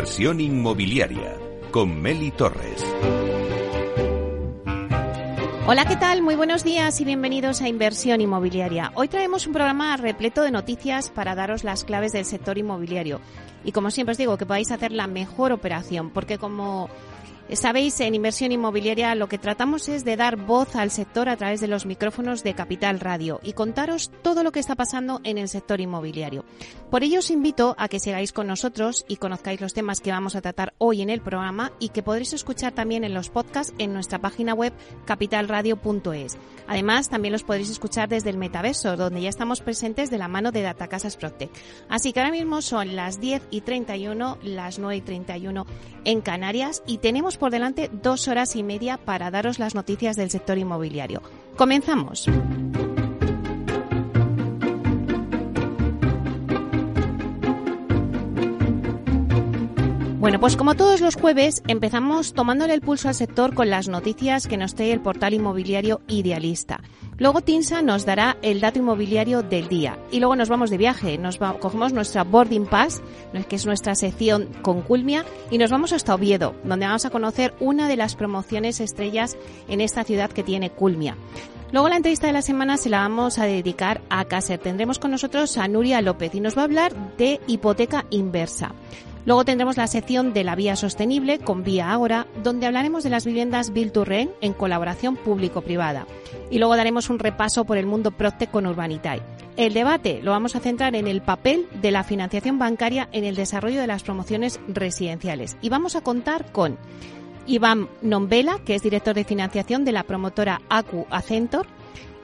Inversión inmobiliaria con Meli Torres. Hola, ¿qué tal? Muy buenos días y bienvenidos a Inversión Inmobiliaria. Hoy traemos un programa repleto de noticias para daros las claves del sector inmobiliario. Y como siempre os digo, que podáis hacer la mejor operación, porque como Sabéis, en inversión inmobiliaria lo que tratamos es de dar voz al sector a través de los micrófonos de Capital Radio y contaros todo lo que está pasando en el sector inmobiliario. Por ello os invito a que sigáis con nosotros y conozcáis los temas que vamos a tratar hoy en el programa y que podréis escuchar también en los podcasts en nuestra página web capitalradio.es. Además, también los podréis escuchar desde el metaverso, donde ya estamos presentes de la mano de Datacasas Protect. Así que ahora mismo son las 10 y 31, las 9 y 31 en Canarias y tenemos por delante dos horas y media para daros las noticias del sector inmobiliario. Comenzamos. Bueno, pues como todos los jueves, empezamos tomándole el pulso al sector con las noticias que nos trae el portal inmobiliario Idealista. Luego Tinsa nos dará el dato inmobiliario del día y luego nos vamos de viaje, nos cogemos nuestra boarding pass, que es nuestra sección con Culmia, y nos vamos hasta Oviedo, donde vamos a conocer una de las promociones estrellas en esta ciudad que tiene Culmia. Luego la entrevista de la semana se la vamos a dedicar a Caser. Tendremos con nosotros a Nuria López y nos va a hablar de hipoteca inversa. Luego tendremos la sección de la vía sostenible con Vía Ahora, donde hablaremos de las viviendas Build to Rent en colaboración público-privada. Y luego daremos un repaso por el mundo Procte con Urbanitae. El debate lo vamos a centrar en el papel de la financiación bancaria en el desarrollo de las promociones residenciales. Y vamos a contar con Iván Nombela, que es director de financiación de la promotora ACU Acentor,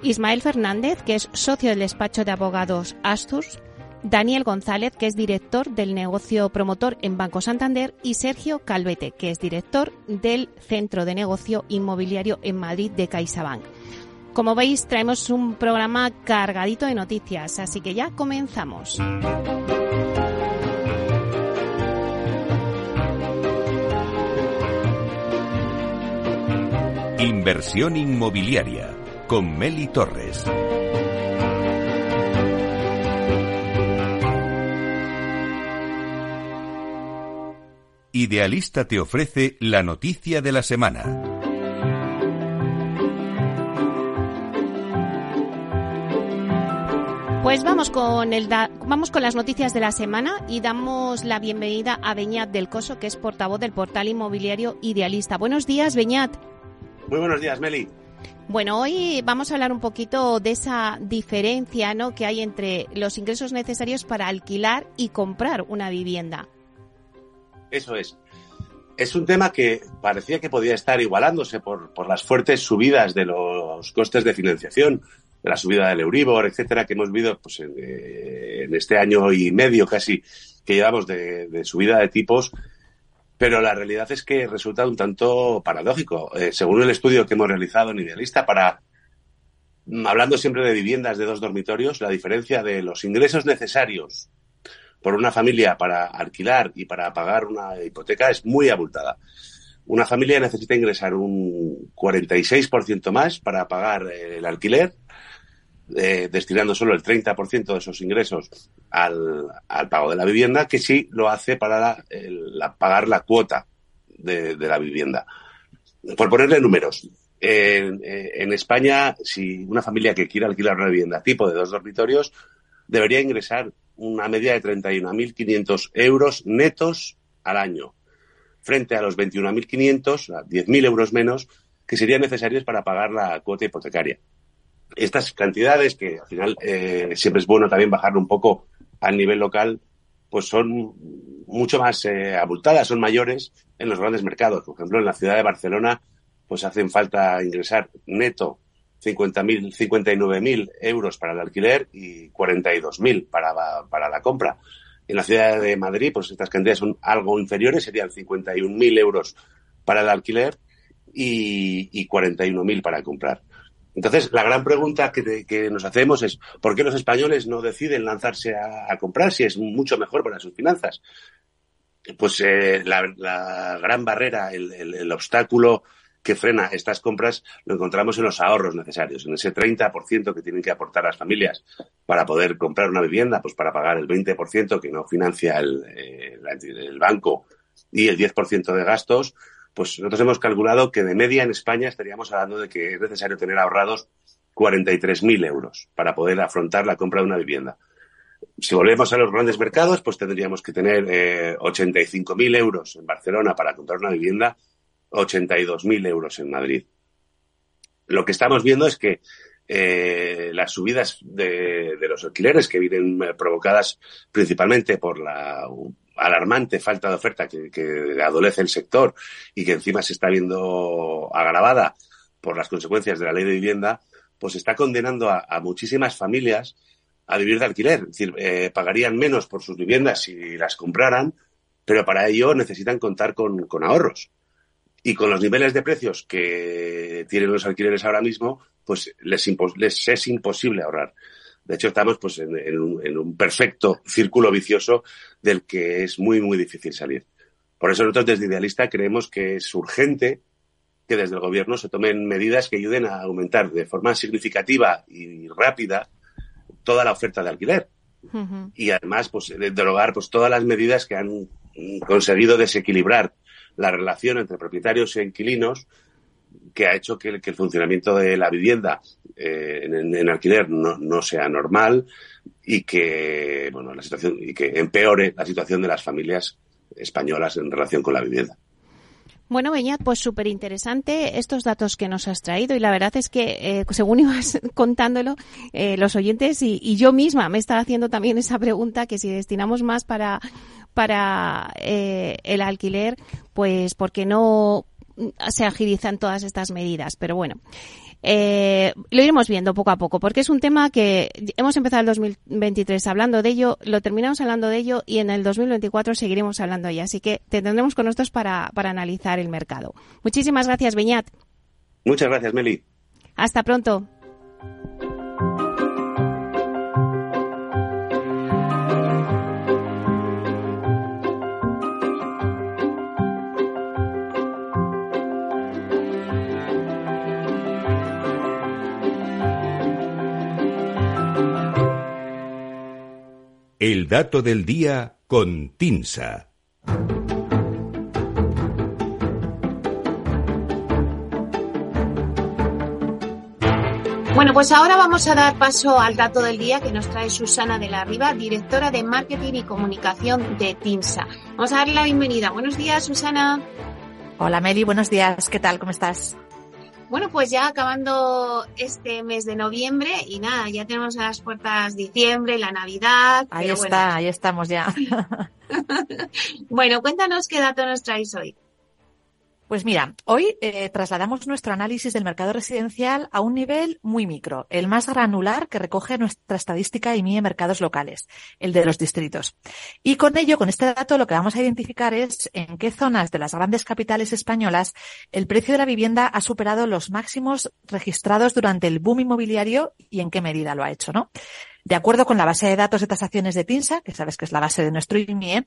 Ismael Fernández, que es socio del despacho de abogados Asturs, Daniel González, que es director del negocio promotor en Banco Santander, y Sergio Calvete, que es director del Centro de Negocio Inmobiliario en Madrid de CaixaBank. Como veis, traemos un programa cargadito de noticias, así que ya comenzamos. Inversión inmobiliaria con Meli Torres. Idealista te ofrece la noticia de la semana. Pues vamos con, el vamos con las noticias de la semana y damos la bienvenida a Beñat del Coso, que es portavoz del portal inmobiliario Idealista. Buenos días, Beñat. Muy buenos días, Meli. Bueno, hoy vamos a hablar un poquito de esa diferencia ¿no? que hay entre los ingresos necesarios para alquilar y comprar una vivienda. Eso es. Es un tema que parecía que podía estar igualándose por, por las fuertes subidas de los costes de financiación, de la subida del Euribor, etcétera, que hemos vivido pues, en, eh, este año y medio casi que llevamos de, subida de tipos. Pero la realidad es que resulta un tanto paradójico. Eh, según el estudio que hemos realizado en Idealista para hablando siempre de viviendas de dos dormitorios, la diferencia de los ingresos necesarios por una familia para alquilar y para pagar una hipoteca es muy abultada. Una familia necesita ingresar un 46% más para pagar el alquiler, eh, destinando solo el 30% de esos ingresos al, pago de la vivienda, que sí lo hace para pagar la cuota de, la vivienda. Por ponerle números, en, en, España, si una familia que quiera alquilar una vivienda tipo de dos dormitorios, debería ingresar una media de 31.500 euros netos al año, frente a los 21.500, 10.000 euros menos, que serían necesarios para pagar la cuota hipotecaria. Estas cantidades, que al final eh, siempre es bueno también bajarlo un poco al nivel local, pues son mucho más eh, abultadas, son mayores en los grandes mercados. Por ejemplo, en la ciudad de Barcelona, pues hacen falta ingresar neto 50.000, 59.000 euros para el alquiler y 42.000 para, para la compra. En la ciudad de Madrid, pues estas cantidades son algo inferiores, serían 51.000 euros para el alquiler y, y 41.000 para comprar. Entonces, la gran pregunta que, que, nos hacemos es, ¿por qué los españoles no deciden lanzarse a, comprar si es mucho mejor para sus finanzas? Pues eh, la, la, gran barrera, el, el obstáculo que frena estas compras lo encontramos en los ahorros necesarios, en ese 30% que tienen que aportar las familias para poder comprar una vivienda, pues para pagar el 20% que no financia el, eh, el banco y el 10% de gastos, pues nosotros hemos calculado que de media en España estaríamos hablando de que es necesario tener ahorrados 43.000 euros para poder afrontar la compra de una vivienda. Si volvemos a los grandes mercados, pues tendríamos que tener eh, 85.000 euros en Barcelona para comprar una vivienda, 82.000 euros en Madrid. Lo que estamos viendo es que eh, las subidas de, los alquileres que vienen eh, provocadas principalmente por la alarmante falta de oferta que, adolece el sector y que encima se está viendo agravada por las consecuencias de la ley de vivienda, pues está condenando a, muchísimas familias a vivir de alquiler. Es decir, eh, pagarían menos por sus viviendas si las compraran, pero para ello necesitan contar con, con ahorros. Y con los niveles de precios que tienen los alquileres ahora mismo, pues les, les es imposible ahorrar. De hecho, estamos pues en, en, un, en, un, perfecto círculo vicioso del que es muy, muy difícil salir. Por eso nosotros desde Idealista creemos que es urgente que desde el gobierno se tomen medidas que ayuden a aumentar de forma significativa y rápida toda la oferta de alquiler. Uh -huh. Y además, pues, derogar pues, todas las medidas que han conseguido desequilibrar la relación entre propietarios e inquilinos que ha hecho que, el funcionamiento de la vivienda eh, en, en, alquiler no, no, sea normal y que, bueno, la situación, y que empeore la situación de las familias españolas en relación con la vivienda. Bueno, Beñat, pues súper interesante estos datos que nos has traído y la verdad es que eh, según ibas contándolo, eh, los oyentes y, y, yo misma me estaba haciendo también esa pregunta que si destinamos más para, para eh, el alquiler, pues porque no se agilizan todas estas medidas. Pero bueno, eh, lo iremos viendo poco a poco, porque es un tema que hemos empezado el 2023 hablando de ello, lo terminamos hablando de ello y en el 2024 seguiremos hablando de ello. Así que te tendremos con nosotros para, para analizar el mercado. Muchísimas gracias, Beñat. Muchas gracias, Meli. Hasta pronto. El dato del día con Tinsa. Bueno, pues ahora vamos a dar paso al dato del día que nos trae Susana de la Riva, directora de Marketing y Comunicación de TINSA. Vamos a darle la bienvenida. Buenos días, Susana. Hola, Meli. Buenos días. ¿Qué tal? ¿Cómo estás? Bueno, pues ya acabando este mes de noviembre y nada, ya tenemos a las puertas diciembre, la Navidad. Ahí está, bueno. ahí estamos ya. bueno, cuéntanos qué dato nos traéis hoy. Pues mira, hoy eh, trasladamos nuestro análisis del mercado residencial a un nivel muy micro, el más granular que recoge nuestra estadística y MIE mercados locales, el de los distritos. Y con ello, con este dato, lo que vamos a identificar es en qué zonas de las grandes capitales españolas el precio de la vivienda ha superado los máximos registrados durante el boom inmobiliario y en qué medida lo ha hecho, ¿no? De acuerdo con la base de datos de tasaciones de TINSA, que sabes que es la base de nuestro IMIE,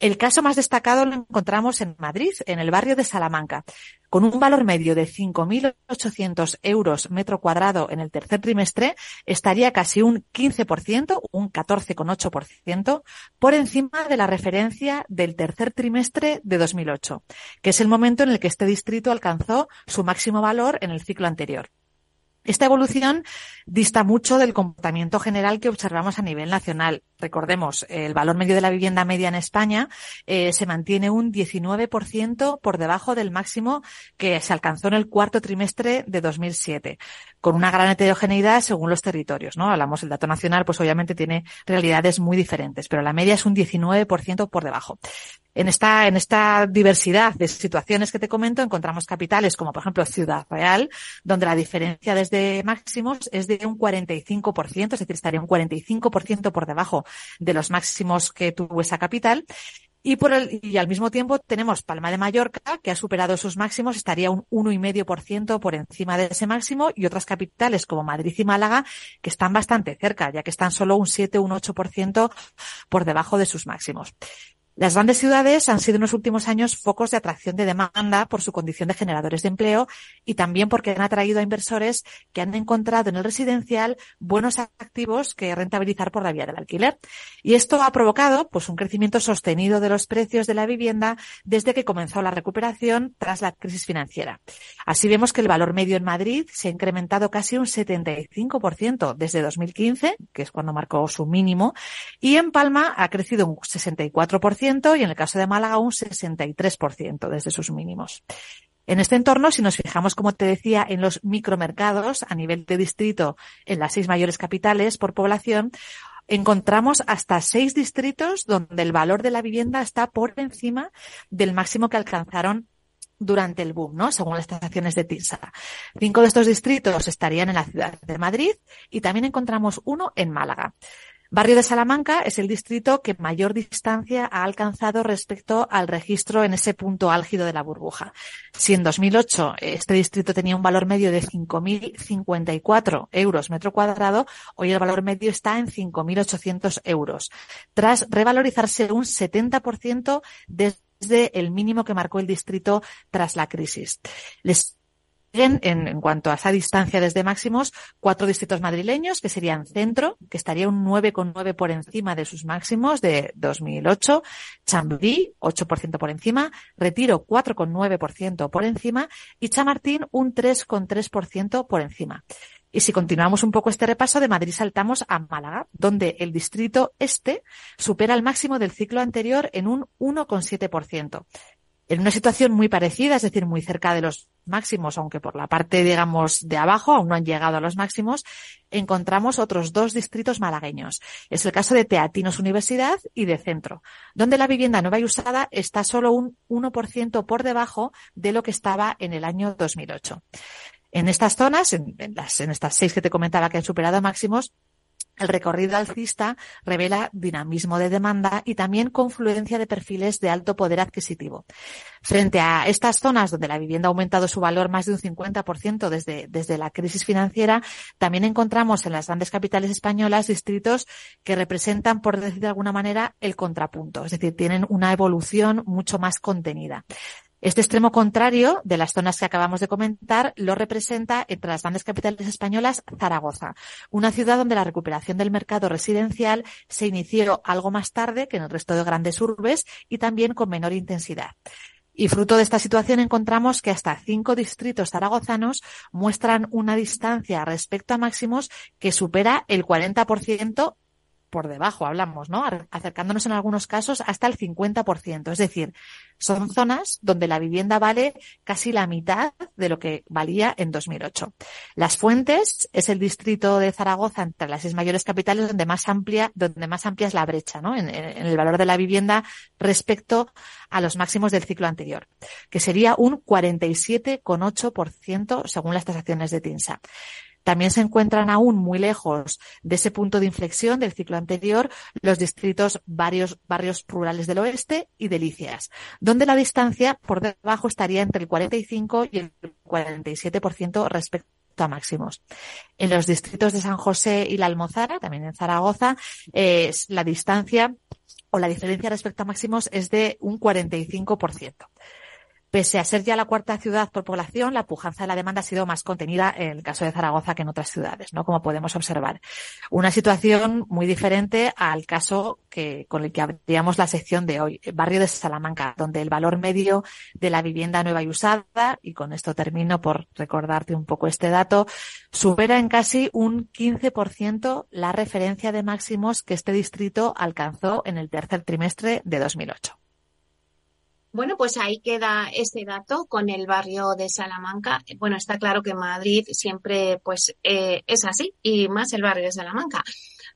el caso más destacado lo encontramos en Madrid, en el barrio de Salamanca, con un valor medio de 5.800 euros metro cuadrado en el tercer trimestre, estaría casi un 15%, un 14,8%, por encima de la referencia del tercer trimestre de 2008, que es el momento en el que este distrito alcanzó su máximo valor en el ciclo anterior. Esta evolución dista mucho del comportamiento general que observamos a nivel nacional. Recordemos, el valor medio de la vivienda media en España eh, se mantiene un 19% por debajo del máximo que se alcanzó en el cuarto trimestre de 2007, con una gran heterogeneidad según los territorios. ¿no? Hablamos del dato nacional, pues obviamente tiene realidades muy diferentes, pero la media es un 19% por debajo. En esta, en esta diversidad de situaciones que te comento encontramos capitales como por ejemplo Ciudad Real, donde la diferencia desde máximos es de un 45%, es decir, estaría un 45% por debajo de los máximos que tuvo esa capital. Y, por el, y al mismo tiempo tenemos Palma de Mallorca, que ha superado sus máximos, estaría un 1,5% por encima de ese máximo, y otras capitales como Madrid y Málaga, que están bastante cerca, ya que están solo un 7 un 8% por debajo de sus máximos. Las grandes ciudades han sido en los últimos años focos de atracción de demanda por su condición de generadores de empleo y también porque han atraído a inversores que han encontrado en el residencial buenos activos que rentabilizar por la vía del alquiler. Y esto ha provocado pues un crecimiento sostenido de los precios de la vivienda desde que comenzó la recuperación tras la crisis financiera. Así vemos que el valor medio en Madrid se ha incrementado casi un 75% desde 2015, que es cuando marcó su mínimo, y en Palma ha crecido un 64% y en el caso de Málaga un 63% desde sus mínimos. En este entorno, si nos fijamos, como te decía, en los micromercados a nivel de distrito en las seis mayores capitales por población, encontramos hasta seis distritos donde el valor de la vivienda está por encima del máximo que alcanzaron durante el boom, ¿no? Según las estaciones de TINSA. Cinco de estos distritos estarían en la ciudad de Madrid y también encontramos uno en Málaga. Barrio de Salamanca es el distrito que mayor distancia ha alcanzado respecto al registro en ese punto álgido de la burbuja. Si en 2008 este distrito tenía un valor medio de 5.054 euros metro cuadrado, hoy el valor medio está en 5.800 euros, tras revalorizarse un 70% desde el mínimo que marcó el distrito tras la crisis. En, en, cuanto a esa distancia desde máximos, cuatro distritos madrileños, que serían Centro, que estaría un 9,9 por encima de sus máximos de 2008, Chamberí, 8% por encima, Retiro, 4,9% por encima y Chamartín, un 3,3% por encima. Y si continuamos un poco este repaso, de Madrid saltamos a Málaga, donde el distrito este supera el máximo del ciclo anterior en un 1,7% en una situación muy parecida, es decir, muy cerca de los máximos, aunque por la parte, digamos, de abajo aún no han llegado a los máximos, encontramos otros dos distritos malagueños. Es el caso de Teatinos Universidad y de Centro, donde la vivienda nueva y usada está solo un 1% por debajo de lo que estaba en el año 2008. En estas zonas, en, en estas seis que te comentaba que han superado máximos, el recorrido alcista revela dinamismo de demanda y también confluencia de perfiles de alto poder adquisitivo. Frente a estas zonas donde la vivienda ha aumentado su valor más de un 50% desde, desde la crisis financiera, también encontramos en las grandes capitales españolas distritos que representan, por decir de alguna manera, el contrapunto, es decir, tienen una evolución mucho más contenida. Este extremo contrario de las zonas que acabamos de comentar lo representa entre las grandes capitales españolas Zaragoza, una ciudad donde la recuperación del mercado residencial se inició algo más tarde que en el resto de grandes urbes y también con menor intensidad. Y fruto de esta situación encontramos que hasta cinco distritos zaragozanos muestran una distancia respecto a máximos que supera el 40% por debajo, hablamos, ¿no? Acercándonos en algunos casos hasta el 50%. Es decir, son zonas donde la vivienda vale casi la mitad de lo que valía en 2008. Las Fuentes es el distrito de Zaragoza entre las seis mayores capitales donde más amplia, donde más amplia es la brecha, ¿no? En, en el valor de la vivienda respecto a los máximos del ciclo anterior, que sería un 47,8% según las tasaciones de TINSA. También se encuentran aún muy lejos de ese punto de inflexión del ciclo anterior los distritos varios barrios rurales del oeste y delicias, donde la distancia por debajo estaría entre el 45 y el 47% respecto a máximos. En los distritos de San José y la Almozara, también en Zaragoza, es la distancia o la diferencia respecto a máximos es de un 45%. Pese a ser ya la cuarta ciudad por población, la pujanza de la demanda ha sido más contenida en el caso de Zaragoza que en otras ciudades, ¿no? Como podemos observar. Una situación muy diferente al caso que, con el que abríamos la sección de hoy, el barrio de Salamanca, donde el valor medio de la vivienda nueva y usada, y con esto termino por recordarte un poco este dato, supera en casi un 15% la referencia de máximos que este distrito alcanzó en el tercer trimestre de 2008. Bueno, pues ahí queda ese dato con el barrio de Salamanca. Bueno, está claro que Madrid siempre pues eh, es así y más el barrio de Salamanca.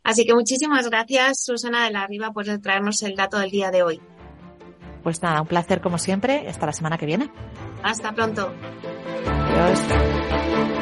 Así que muchísimas gracias Susana de la Riva por traernos el dato del día de hoy. Pues nada, un placer como siempre. Hasta la semana que viene. Hasta pronto. Adiós.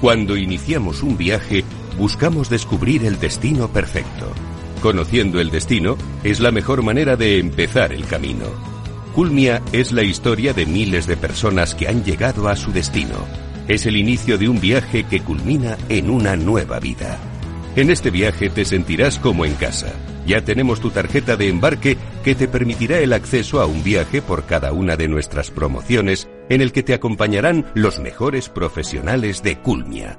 Cuando iniciamos un viaje, buscamos descubrir el destino perfecto. Conociendo el destino es la mejor manera de empezar el camino. Culmia es la historia de miles de personas que han llegado a su destino. Es el inicio de un viaje que culmina en una nueva vida. En este viaje te sentirás como en casa. Ya tenemos tu tarjeta de embarque que te permitirá el acceso a un viaje por cada una de nuestras promociones en el que te acompañarán los mejores profesionales de Culmia.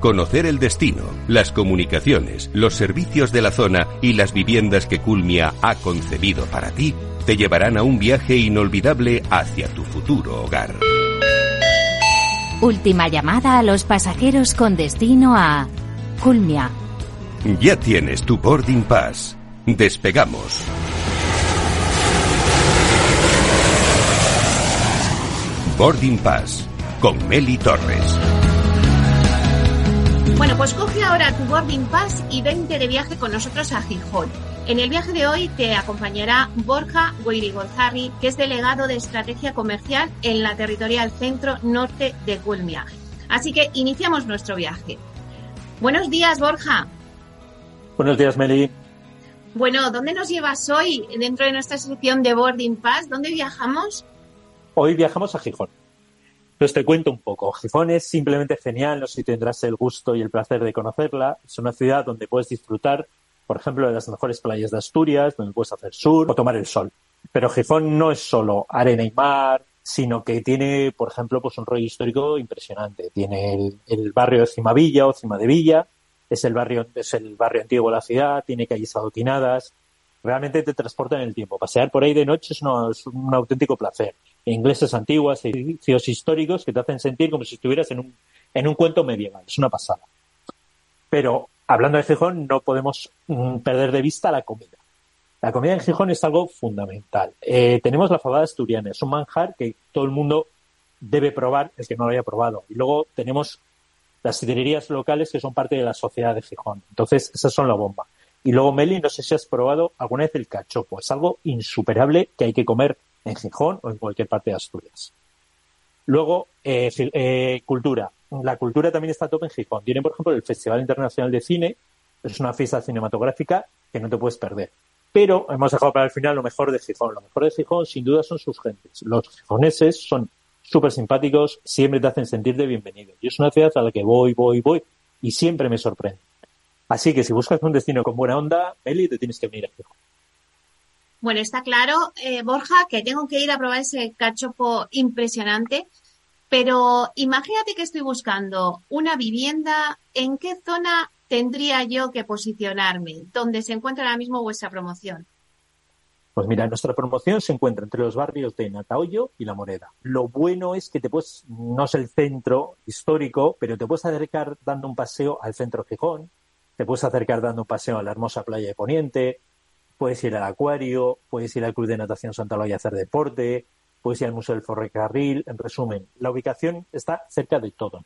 Conocer el destino, las comunicaciones, los servicios de la zona y las viviendas que Culmia ha concebido para ti te llevarán a un viaje inolvidable hacia tu futuro hogar. Última llamada a los pasajeros con destino a Culmia. Ya tienes tu boarding pass. Despegamos. Boarding Pass con Meli Torres. Bueno, pues coge ahora tu boarding pass y vente de viaje con nosotros a Gijón. En el viaje de hoy te acompañará Borja Goirigolzarri, que es delegado de estrategia comercial en la territorial centro norte de Culmia. Así que iniciamos nuestro viaje. Buenos días, Borja. Buenos días, Meli. Bueno, ¿dónde nos llevas hoy dentro de nuestra sección de boarding pass? ¿Dónde viajamos? Hoy viajamos a Gijón. Pues te cuento un poco. Gijón es simplemente genial, no sé si tendrás el gusto y el placer de conocerla. Es una ciudad donde puedes disfrutar, por ejemplo, de las mejores playas de Asturias, donde puedes hacer sur o tomar el sol. Pero Gijón no es solo arena y mar, sino que tiene, por ejemplo, pues un rollo histórico impresionante. Tiene el, barrio de Cimavilla o Cima de Villa, es el barrio, es el barrio antiguo de la ciudad, tiene calles adoquinadas, realmente te transporta en el tiempo. Pasear por ahí de noche es, un auténtico placer. Ingleses antiguas, edificios históricos que te hacen sentir como si estuvieras en un, en un cuento medieval. Es una pasada. Pero hablando de Gijón, no podemos mm, perder de vista la comida. La comida en Gijón es algo fundamental. Eh, tenemos la fabada asturiana, es un manjar que todo el mundo debe probar, el que no lo haya probado. Y luego tenemos las sidrerías locales que son parte de la sociedad de Gijón. Entonces, esas son la bomba. Y luego, Meli, no sé si has probado alguna vez el cachopo. Es algo insuperable que hay que comer en Gijón o en cualquier parte de Asturias. Luego, eh, eh, cultura. La cultura también está a en Gijón. Tiene, por ejemplo, el Festival Internacional de Cine. Es una fiesta cinematográfica que no te puedes perder. Pero hemos dejado para el final lo mejor de Gijón. Lo mejor de Gijón, sin duda, son sus gentes. Los gijoneses son súper simpáticos, siempre te hacen sentir de bienvenido. Y es una ciudad a la que voy, voy, voy y siempre me sorprende. Así que si buscas un destino con buena onda, Eli, te tienes que venir aquí. Bueno, está claro, eh, Borja, que tengo que ir a probar ese cachopo impresionante, pero imagínate que estoy buscando una vivienda, ¿en qué zona tendría yo que posicionarme? ¿Dónde se encuentra ahora mismo vuestra promoción? Pues mira, nuestra promoción se encuentra entre los barrios de Natahoyo y La Moreda. Lo bueno es que te puedes, no es el centro histórico, pero te puedes acercar dando un paseo al centro Gijón, te puedes acercar dando un paseo a la hermosa playa de Poniente, puedes ir al acuario, puedes ir al Club de Natación Santa Loya a hacer deporte, puedes ir al Museo del Ferrocarril. En resumen, la ubicación está cerca de todo.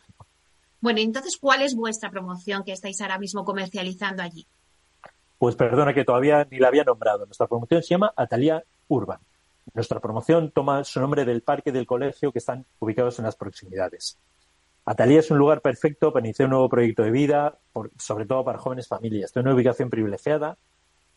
Bueno, entonces, ¿cuál es vuestra promoción que estáis ahora mismo comercializando allí? Pues perdona que todavía ni la había nombrado. Nuestra promoción se llama Atalia Urban. Nuestra promoción toma su nombre del parque del colegio que están ubicados en las proximidades. Atalía es un lugar perfecto para iniciar un nuevo proyecto de vida, sobre todo para jóvenes familias. Tiene una ubicación privilegiada,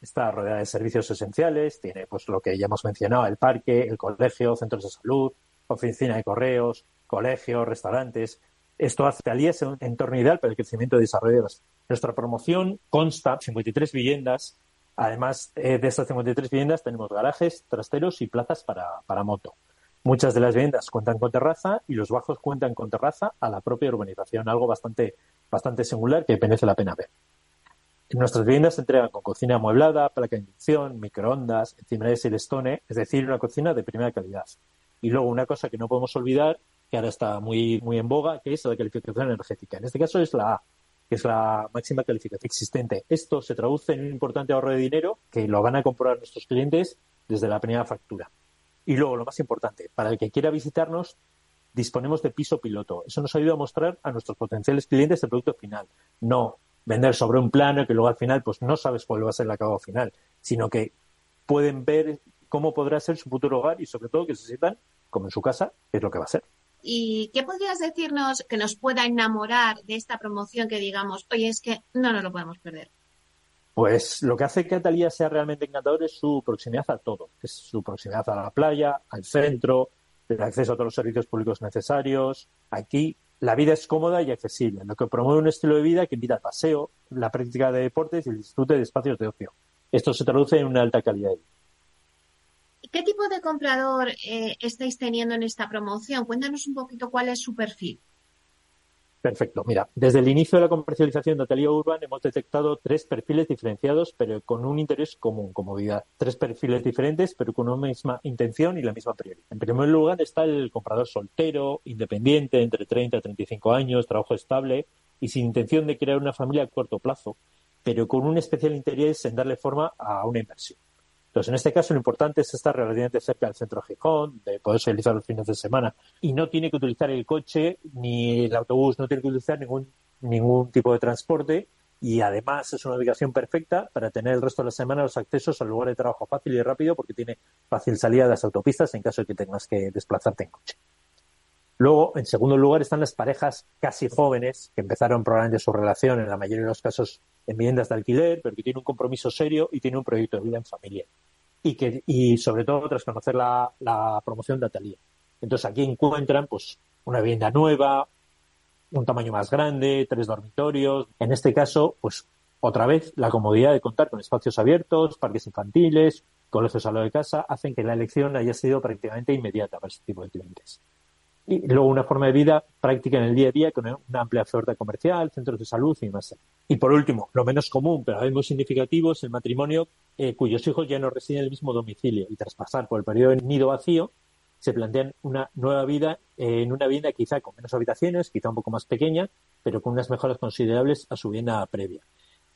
está rodeada de servicios esenciales, tiene pues lo que ya hemos mencionado, el parque, el colegio, centros de salud, oficina de correos, colegios, restaurantes. Esto hace Atalía es un entorno ideal para el crecimiento y desarrollo de Nuestra promoción consta de 53 viviendas. Además eh, de estas 53 viviendas tenemos garajes, trasteros y plazas para, para moto. Muchas de las viviendas cuentan con terraza y los bajos cuentan con terraza a la propia urbanización, algo bastante, bastante singular que merece la pena ver. Nuestras viviendas se entregan con cocina amueblada, placa de inducción, microondas, encima de Silestone, es decir, una cocina de primera calidad. Y luego una cosa que no podemos olvidar, que ahora está muy, muy en boga, que es la calificación energética. En este caso es la A, que es la máxima calificación existente. Esto se traduce en un importante ahorro de dinero que lo van a comprobar nuestros clientes desde la primera factura. Y luego, lo más importante, para el que quiera visitarnos, disponemos de piso piloto. Eso nos ayuda a mostrar a nuestros potenciales clientes el producto final. No vender sobre un plano que luego al final pues no sabes cuál va a ser el acabado final, sino que pueden ver cómo podrá ser su futuro hogar y sobre todo que se sientan como en su casa, es lo que va a ser. ¿Y qué podrías decirnos que nos pueda enamorar de esta promoción que digamos, oye, es que no nos lo podemos perder? Pues lo que hace que Atalía sea realmente encantador es su proximidad a todo. Es su proximidad a la playa, al centro, el acceso a todos los servicios públicos necesarios. Aquí la vida es cómoda y accesible, lo que promueve un estilo de vida que invita al paseo, la práctica de deportes y el disfrute de espacios de ocio. Esto se traduce en una alta calidad de vida. ¿Qué tipo de comprador eh, estáis teniendo en esta promoción? Cuéntanos un poquito cuál es su perfil. Perfecto. Mira, desde el inicio de la comercialización de Atelier Urban hemos detectado tres perfiles diferenciados, pero con un interés común, comodidad. Tres perfiles diferentes, pero con una misma intención y la misma prioridad. En primer lugar está el comprador soltero, independiente, entre 30 y 35 años, trabajo estable y sin intención de crear una familia a corto plazo, pero con un especial interés en darle forma a una inversión. Entonces, en este caso, lo importante es estar relativamente cerca del centro de Gijón, de poder utilizar los fines de semana. Y no tiene que utilizar el coche ni el autobús, no tiene que utilizar ningún, ningún tipo de transporte. Y además es una ubicación perfecta para tener el resto de la semana los accesos al lugar de trabajo fácil y rápido porque tiene fácil salida de las autopistas en caso de que tengas que desplazarte en coche. Luego, en segundo lugar, están las parejas casi jóvenes que empezaron probablemente su relación, en la mayoría de los casos, en viviendas de alquiler, pero que tienen un compromiso serio y tienen un proyecto de vida en familia y que y sobre todo tras conocer la, promoción de Atelier. Entonces aquí encuentran pues una vivienda nueva, un tamaño más grande, tres dormitorios. En este caso, pues otra vez la comodidad de contar con espacios abiertos, parques infantiles, colegios a lo de casa, hacen que la elección haya sido prácticamente inmediata para este tipo de clientes y luego una forma de vida práctica en el día a día con una amplia oferta comercial, centros de salud y más. Y por último, lo menos común, pero a muy significativo, es el matrimonio eh, cuyos hijos ya no residen en el mismo domicilio y tras pasar por el periodo de nido vacío, se plantean una nueva vida en una vivienda quizá con menos habitaciones, quizá un poco más pequeña, pero con unas mejoras considerables a su vivienda previa.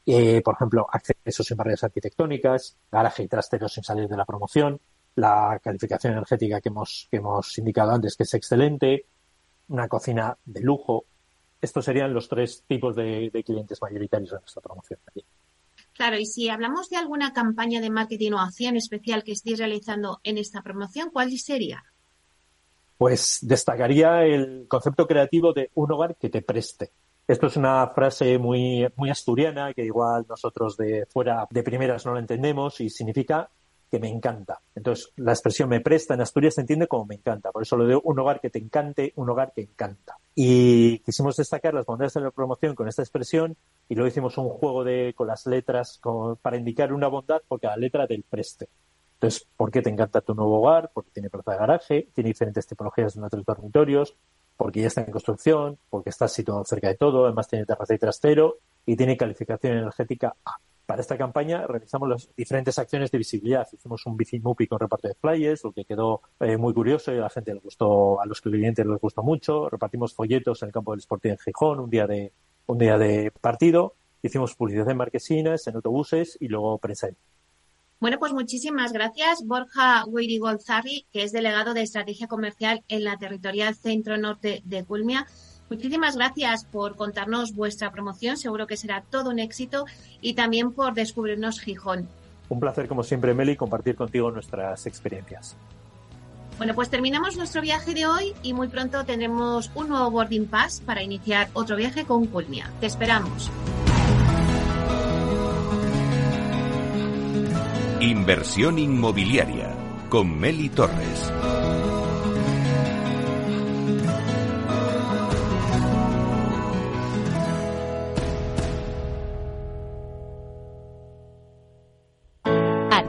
Eh, por ejemplo, accesos sin barreras arquitectónicas, garaje y trasteros sin salir de la promoción, la calificación energética que hemos, que hemos indicado antes, que es excelente, una cocina de lujo. Estos serían los tres tipos de, clientes mayoritarios de nuestra promoción. Claro, y si hablamos de alguna campaña de marketing o acción especial que estéis realizando en esta promoción, ¿cuál sería? Pues destacaría el concepto creativo de un hogar que te preste. Esto es una frase muy, muy asturiana que igual nosotros de fuera de primeras no la entendemos y significa que me encanta. Entonces, la expresión me presta en Asturias se entiende como me encanta. Por eso lo de un hogar que te encante, un hogar que encanta. Y quisimos destacar las bondades de la promoción con esta expresión y luego hicimos un juego de, con las letras para indicar una bondad por cada letra del preste. Entonces, ¿por qué te encanta tu nuevo hogar? Porque tiene plaza de garaje, tiene diferentes tipologías de nuestros dormitorios, porque ya está en construcción, porque está situado cerca de todo, además tiene terraza y trastero y tiene calificación energética A. Para esta campaña realizamos las diferentes acciones de visibilidad. Hicimos un bicimupi con reparto de flyers, lo que quedó eh, muy curioso y a la gente le gustó, a los clientes les gustó mucho. Repartimos folletos en el campo del Sporting en Gijón, un día de, un día de partido. Hicimos publicidad en marquesinas, en autobuses y luego prensa. Bueno, pues muchísimas gracias, Borja Golzarri, que es delegado de Estrategia Comercial en la Territorial Centro Norte de Culmia. Muchísimas gracias por contarnos vuestra promoción, seguro que será todo un éxito y también por descubrirnos Gijón. Un placer, como siempre, Meli, compartir contigo nuestras experiencias. Bueno, pues terminamos nuestro viaje de hoy y muy pronto tendremos un nuevo boarding pass para iniciar otro viaje con Culmia. Te esperamos. Inversión inmobiliaria con Meli Torres.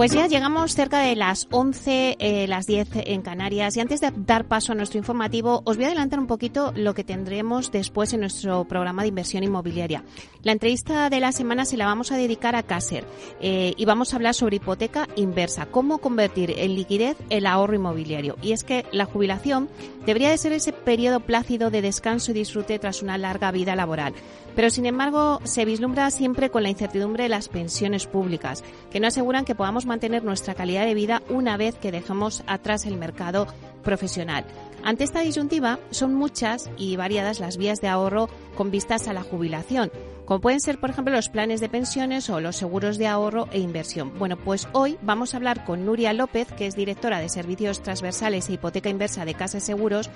Pues ya llegamos cerca de las 11, eh, las 10 en Canarias y antes de dar paso a nuestro informativo os voy a adelantar un poquito lo que tendremos después en nuestro programa de inversión inmobiliaria. La entrevista de la semana se la vamos a dedicar a Caser eh, y vamos a hablar sobre hipoteca inversa, cómo convertir en liquidez el ahorro inmobiliario. Y es que la jubilación debería de ser ese periodo plácido de descanso y disfrute tras una larga vida laboral. Pero sin embargo, se vislumbra siempre con la incertidumbre de las pensiones públicas, que no aseguran que podamos mantener nuestra calidad de vida una vez que dejemos atrás el mercado profesional. Ante esta disyuntiva, son muchas y variadas las vías de ahorro con vistas a la jubilación, como pueden ser, por ejemplo, los planes de pensiones o los seguros de ahorro e inversión. Bueno, pues hoy vamos a hablar con Nuria López, que es directora de Servicios Transversales e Hipoteca Inversa de Casa Seguros,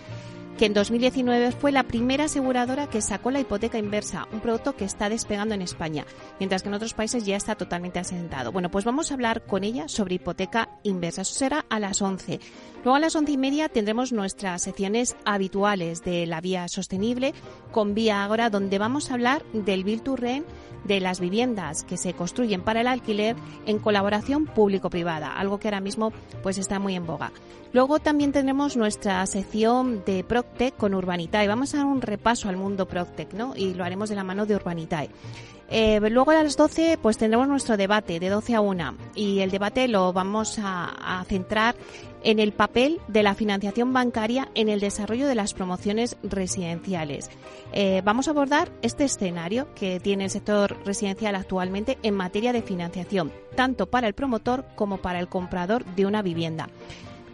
que en 2019 fue la primera aseguradora que sacó la hipoteca inversa, un producto que está despegando en España, mientras que en otros países ya está totalmente asentado. Bueno, pues vamos a hablar con ella sobre hipoteca inversa. Eso será a las 11. Luego a las once y media tendremos nuestras secciones habituales de la vía sostenible con Vía Agora, donde vamos a hablar del Bill to Rent, de las viviendas que se construyen para el alquiler en colaboración público-privada, algo que ahora mismo pues está muy en boga. Luego también tenemos nuestra sección de Con Urbanitae. Vamos a dar un repaso al mundo Proctec, ¿no? Y lo haremos de la mano de Urbanitae. Eh, luego a las 12 pues tendremos nuestro debate de 12 a 1 y el debate lo vamos a, centrar en el papel de la financiación bancaria en el desarrollo de las promociones residenciales. Eh, vamos a abordar este escenario que tiene el sector residencial actualmente en materia de financiación, tanto para el promotor como para el comprador de una vivienda.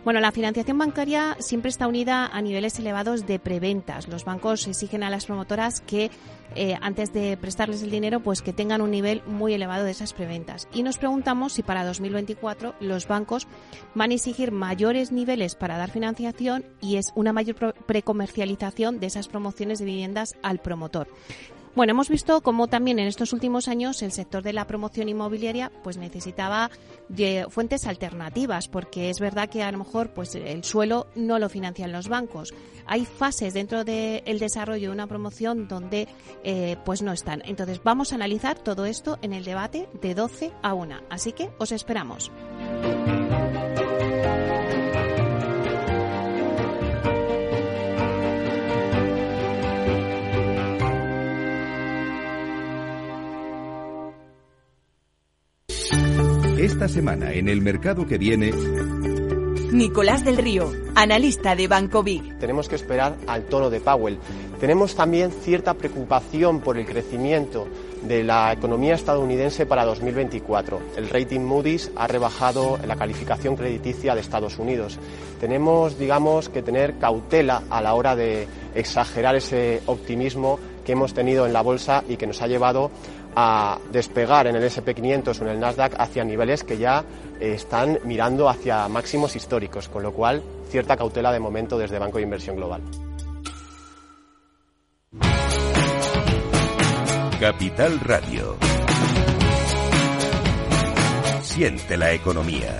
Bueno, la financiación bancaria siempre está unida a niveles elevados de preventas. Los bancos exigen a las promotoras que eh, antes de prestarles el dinero, pues que tengan un nivel muy elevado de esas preventas. Y nos preguntamos si para 2024 los bancos van a exigir mayores niveles para dar financiación y es una mayor precomercialización de esas promociones de viviendas al promotor. Bueno, hemos visto cómo también en estos últimos años el sector de la promoción inmobiliaria pues necesitaba fuentes alternativas, porque es verdad que a lo mejor pues el suelo no lo financian los bancos. Hay fases dentro del desarrollo de una promoción donde eh, pues no están. Entonces vamos a analizar todo esto en el debate de 12 a 1. Así que os esperamos. Esta semana en el mercado que viene... Nicolás del Río, analista de Banco Big. Tenemos que esperar al tono de Powell. Tenemos también cierta preocupación por el crecimiento de la economía estadounidense para 2024. El rating Moody's ha rebajado la calificación crediticia de Estados Unidos. Tenemos, digamos, que tener cautela a la hora de exagerar ese optimismo que hemos tenido en la bolsa y que nos ha llevado a despegar en el SP500 o en el Nasdaq hacia niveles que ya eh, están mirando hacia máximos históricos, con lo cual cierta cautela de momento desde Banco de Inversión Global. Capital Radio. Siente la economía.